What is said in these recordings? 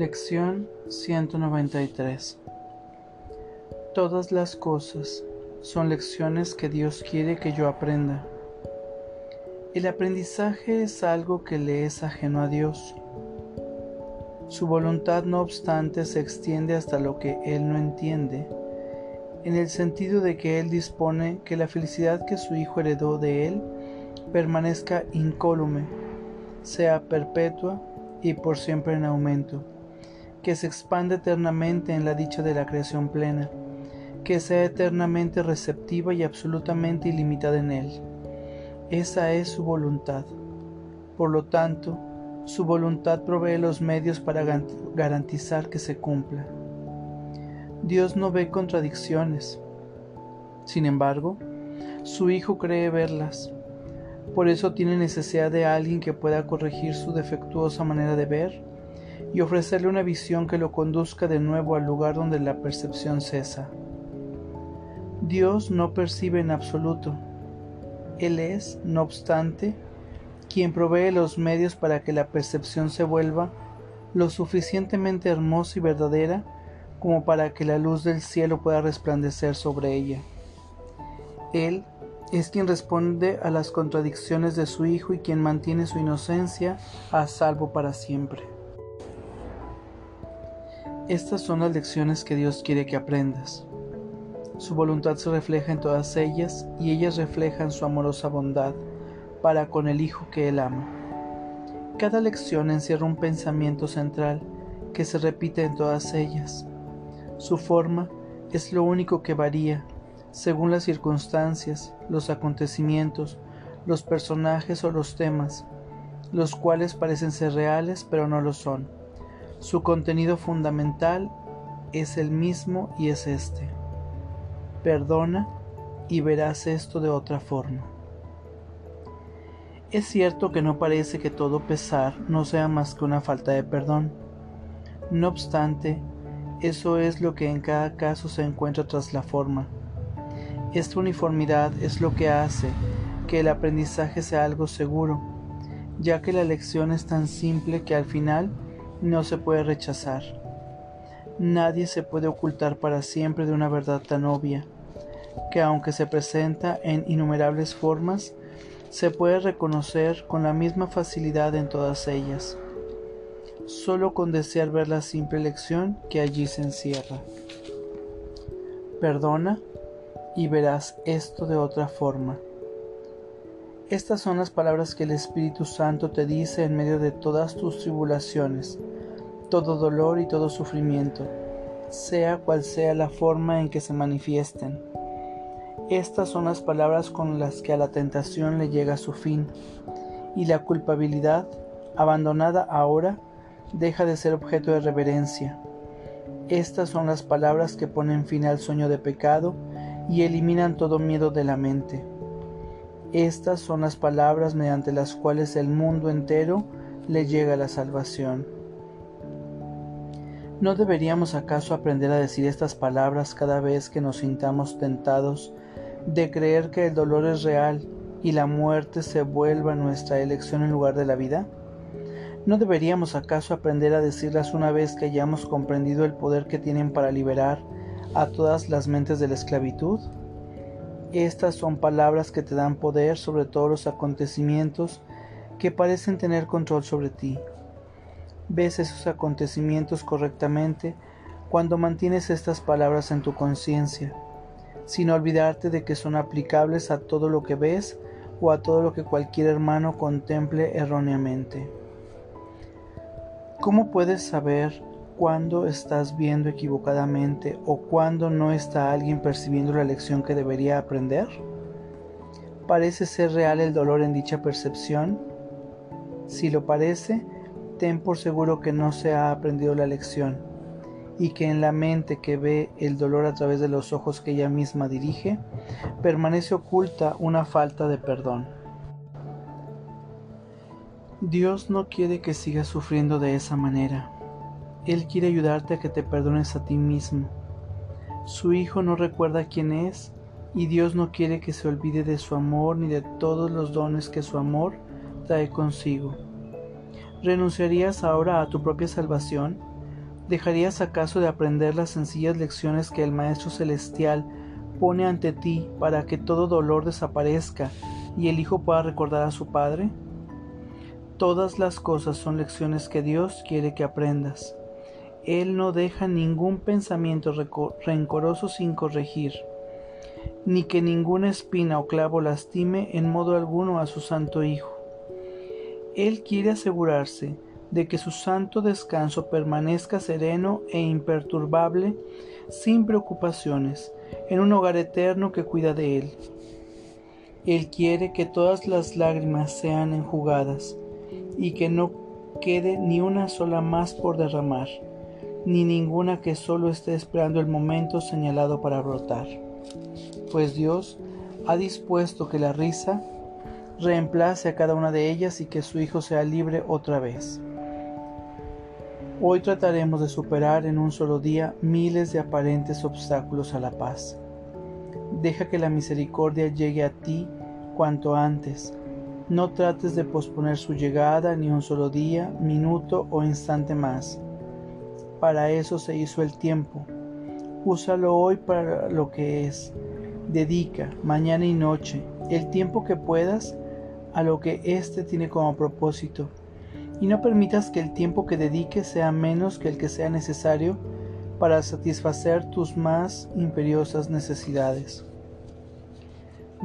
Lección 193 Todas las cosas son lecciones que Dios quiere que yo aprenda. El aprendizaje es algo que le es ajeno a Dios. Su voluntad, no obstante, se extiende hasta lo que Él no entiende, en el sentido de que Él dispone que la felicidad que su Hijo heredó de Él permanezca incólume, sea perpetua y por siempre en aumento, que se expande eternamente en la dicha de la creación plena, que sea eternamente receptiva y absolutamente ilimitada en Él. Esa es su voluntad. Por lo tanto, su voluntad provee los medios para garantizar que se cumpla. Dios no ve contradicciones. Sin embargo, su Hijo cree verlas. Por eso tiene necesidad de alguien que pueda corregir su defectuosa manera de ver y ofrecerle una visión que lo conduzca de nuevo al lugar donde la percepción cesa. Dios no percibe en absoluto. Él es, no obstante, quien provee los medios para que la percepción se vuelva lo suficientemente hermosa y verdadera como para que la luz del cielo pueda resplandecer sobre ella. Él es quien responde a las contradicciones de su Hijo y quien mantiene su inocencia a salvo para siempre. Estas son las lecciones que Dios quiere que aprendas. Su voluntad se refleja en todas ellas y ellas reflejan su amorosa bondad para con el Hijo que Él ama. Cada lección encierra un pensamiento central que se repite en todas ellas. Su forma es lo único que varía según las circunstancias, los acontecimientos, los personajes o los temas, los cuales parecen ser reales pero no lo son. Su contenido fundamental es el mismo y es este. Perdona y verás esto de otra forma. Es cierto que no parece que todo pesar no sea más que una falta de perdón. No obstante, eso es lo que en cada caso se encuentra tras la forma. Esta uniformidad es lo que hace que el aprendizaje sea algo seguro, ya que la lección es tan simple que al final no se puede rechazar. Nadie se puede ocultar para siempre de una verdad tan obvia, que aunque se presenta en innumerables formas, se puede reconocer con la misma facilidad en todas ellas, solo con desear ver la simple lección que allí se encierra. Perdona y verás esto de otra forma. Estas son las palabras que el Espíritu Santo te dice en medio de todas tus tribulaciones, todo dolor y todo sufrimiento, sea cual sea la forma en que se manifiesten. Estas son las palabras con las que a la tentación le llega su fin, y la culpabilidad, abandonada ahora, deja de ser objeto de reverencia. Estas son las palabras que ponen fin al sueño de pecado y eliminan todo miedo de la mente. Estas son las palabras mediante las cuales el mundo entero le llega la salvación. ¿No deberíamos acaso aprender a decir estas palabras cada vez que nos sintamos tentados de creer que el dolor es real y la muerte se vuelva nuestra elección en lugar de la vida? ¿No deberíamos acaso aprender a decirlas una vez que hayamos comprendido el poder que tienen para liberar a todas las mentes de la esclavitud? Estas son palabras que te dan poder sobre todos los acontecimientos que parecen tener control sobre ti. Ves esos acontecimientos correctamente cuando mantienes estas palabras en tu conciencia sin olvidarte de que son aplicables a todo lo que ves o a todo lo que cualquier hermano contemple erróneamente. ¿Cómo puedes saber cuándo estás viendo equivocadamente o cuándo no está alguien percibiendo la lección que debería aprender? ¿Parece ser real el dolor en dicha percepción? Si lo parece, ten por seguro que no se ha aprendido la lección y que en la mente que ve el dolor a través de los ojos que ella misma dirige, permanece oculta una falta de perdón. Dios no quiere que sigas sufriendo de esa manera. Él quiere ayudarte a que te perdones a ti mismo. Su Hijo no recuerda quién es y Dios no quiere que se olvide de su amor ni de todos los dones que su amor trae consigo. ¿Renunciarías ahora a tu propia salvación? ¿Dejarías acaso de aprender las sencillas lecciones que el Maestro Celestial pone ante ti para que todo dolor desaparezca y el Hijo pueda recordar a su Padre? Todas las cosas son lecciones que Dios quiere que aprendas. Él no deja ningún pensamiento rencoroso sin corregir, ni que ninguna espina o clavo lastime en modo alguno a su Santo Hijo. Él quiere asegurarse de que su santo descanso permanezca sereno e imperturbable, sin preocupaciones, en un hogar eterno que cuida de Él. Él quiere que todas las lágrimas sean enjugadas y que no quede ni una sola más por derramar, ni ninguna que solo esté esperando el momento señalado para brotar. Pues Dios ha dispuesto que la risa reemplace a cada una de ellas y que su Hijo sea libre otra vez. Hoy trataremos de superar en un solo día miles de aparentes obstáculos a la paz. Deja que la misericordia llegue a ti cuanto antes. No trates de posponer su llegada ni un solo día, minuto o instante más. Para eso se hizo el tiempo. Úsalo hoy para lo que es. Dedica, mañana y noche, el tiempo que puedas a lo que éste tiene como propósito y no permitas que el tiempo que dediques sea menos que el que sea necesario para satisfacer tus más imperiosas necesidades.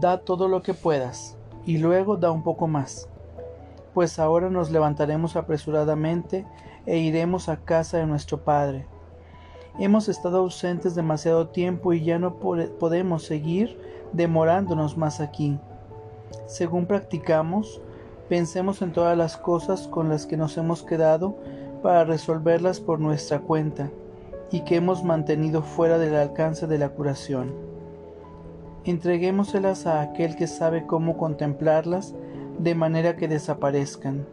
Da todo lo que puedas y luego da un poco más, pues ahora nos levantaremos apresuradamente e iremos a casa de nuestro Padre. Hemos estado ausentes demasiado tiempo y ya no podemos seguir demorándonos más aquí. Según practicamos, Pensemos en todas las cosas con las que nos hemos quedado para resolverlas por nuestra cuenta y que hemos mantenido fuera del alcance de la curación. Entreguémoselas a aquel que sabe cómo contemplarlas de manera que desaparezcan.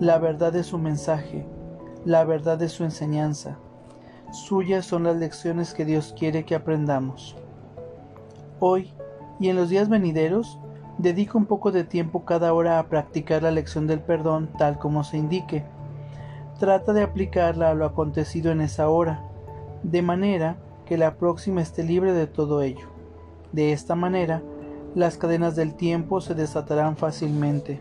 La verdad es su mensaje, la verdad es su enseñanza. Suyas son las lecciones que Dios quiere que aprendamos. Hoy y en los días venideros, Dedica un poco de tiempo cada hora a practicar la lección del perdón tal como se indique. Trata de aplicarla a lo acontecido en esa hora, de manera que la próxima esté libre de todo ello. De esta manera, las cadenas del tiempo se desatarán fácilmente.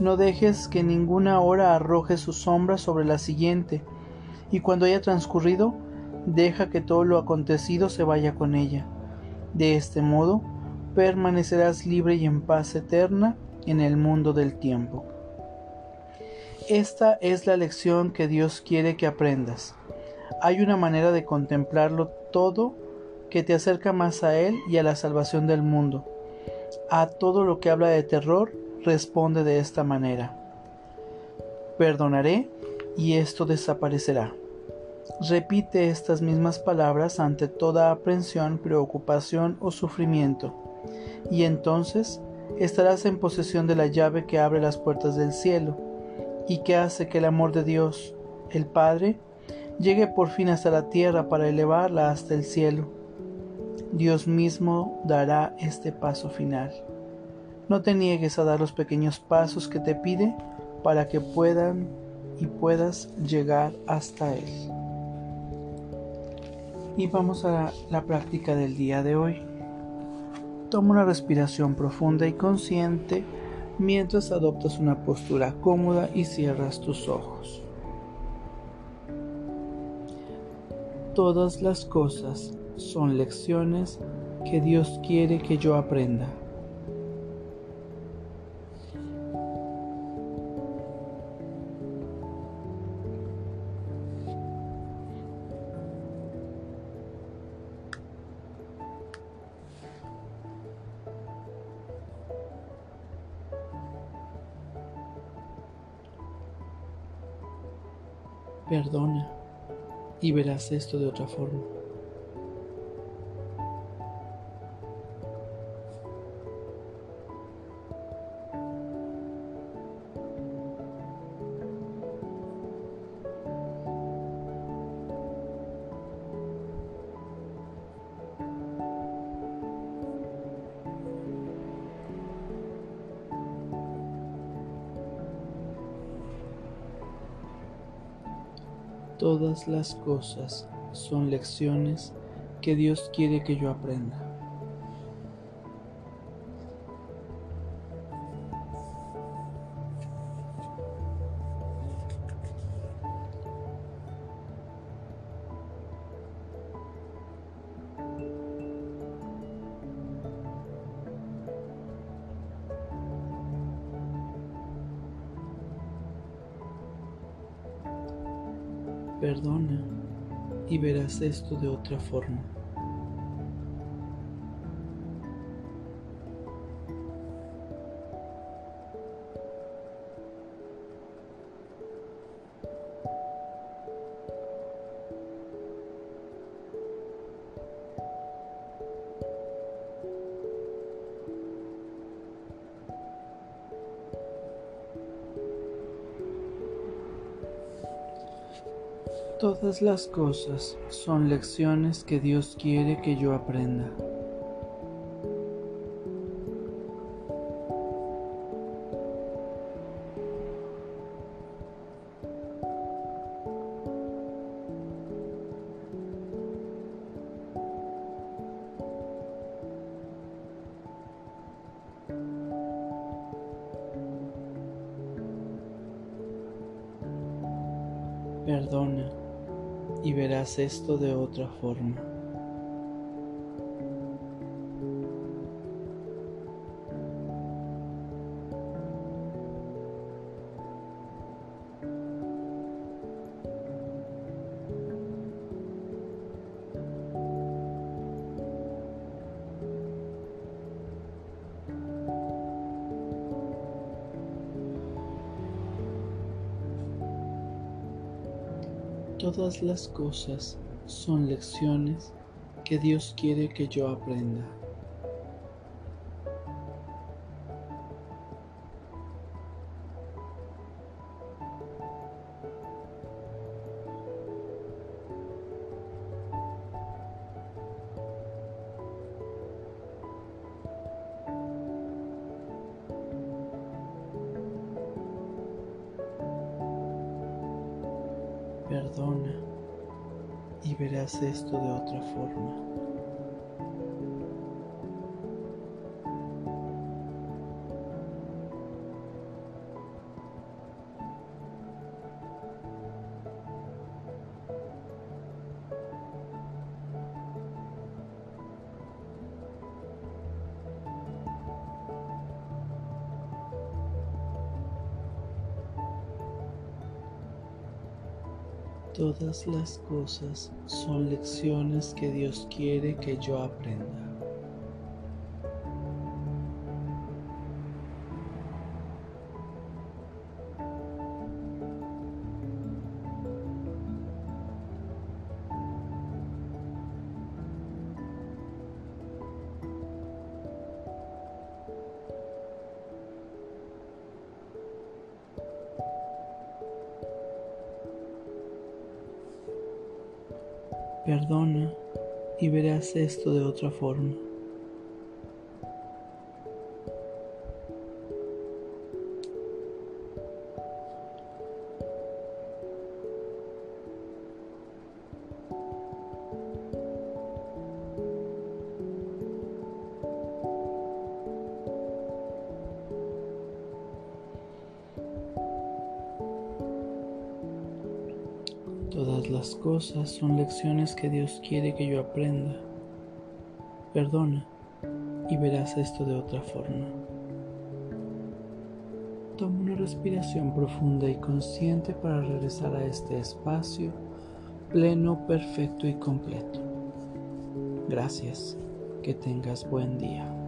No dejes que ninguna hora arroje su sombra sobre la siguiente, y cuando haya transcurrido, deja que todo lo acontecido se vaya con ella. De este modo, permanecerás libre y en paz eterna en el mundo del tiempo. Esta es la lección que Dios quiere que aprendas. Hay una manera de contemplarlo todo que te acerca más a Él y a la salvación del mundo. A todo lo que habla de terror, responde de esta manera. Perdonaré y esto desaparecerá. Repite estas mismas palabras ante toda aprensión, preocupación o sufrimiento y entonces estarás en posesión de la llave que abre las puertas del cielo y que hace que el amor de Dios, el Padre, llegue por fin hasta la tierra para elevarla hasta el cielo. Dios mismo dará este paso final. No te niegues a dar los pequeños pasos que te pide para que puedan y puedas llegar hasta Él. Y vamos a la práctica del día de hoy. Toma una respiración profunda y consciente mientras adoptas una postura cómoda y cierras tus ojos. Todas las cosas son lecciones que Dios quiere que yo aprenda. Perdona y verás esto de otra forma. Todas las cosas son lecciones que Dios quiere que yo aprenda. Perdona y verás esto de otra forma. Todas las cosas son lecciones que Dios quiere que yo aprenda. Perdona y verás esto de otra forma. Todas las cosas son lecciones que Dios quiere que yo aprenda. Perdona y verás esto de otra forma. Todas las cosas son lecciones que Dios quiere que yo aprenda. Perdona y verás esto de otra forma. Cosas son lecciones que Dios quiere que yo aprenda. Perdona y verás esto de otra forma. Toma una respiración profunda y consciente para regresar a este espacio pleno, perfecto y completo. Gracias. Que tengas buen día.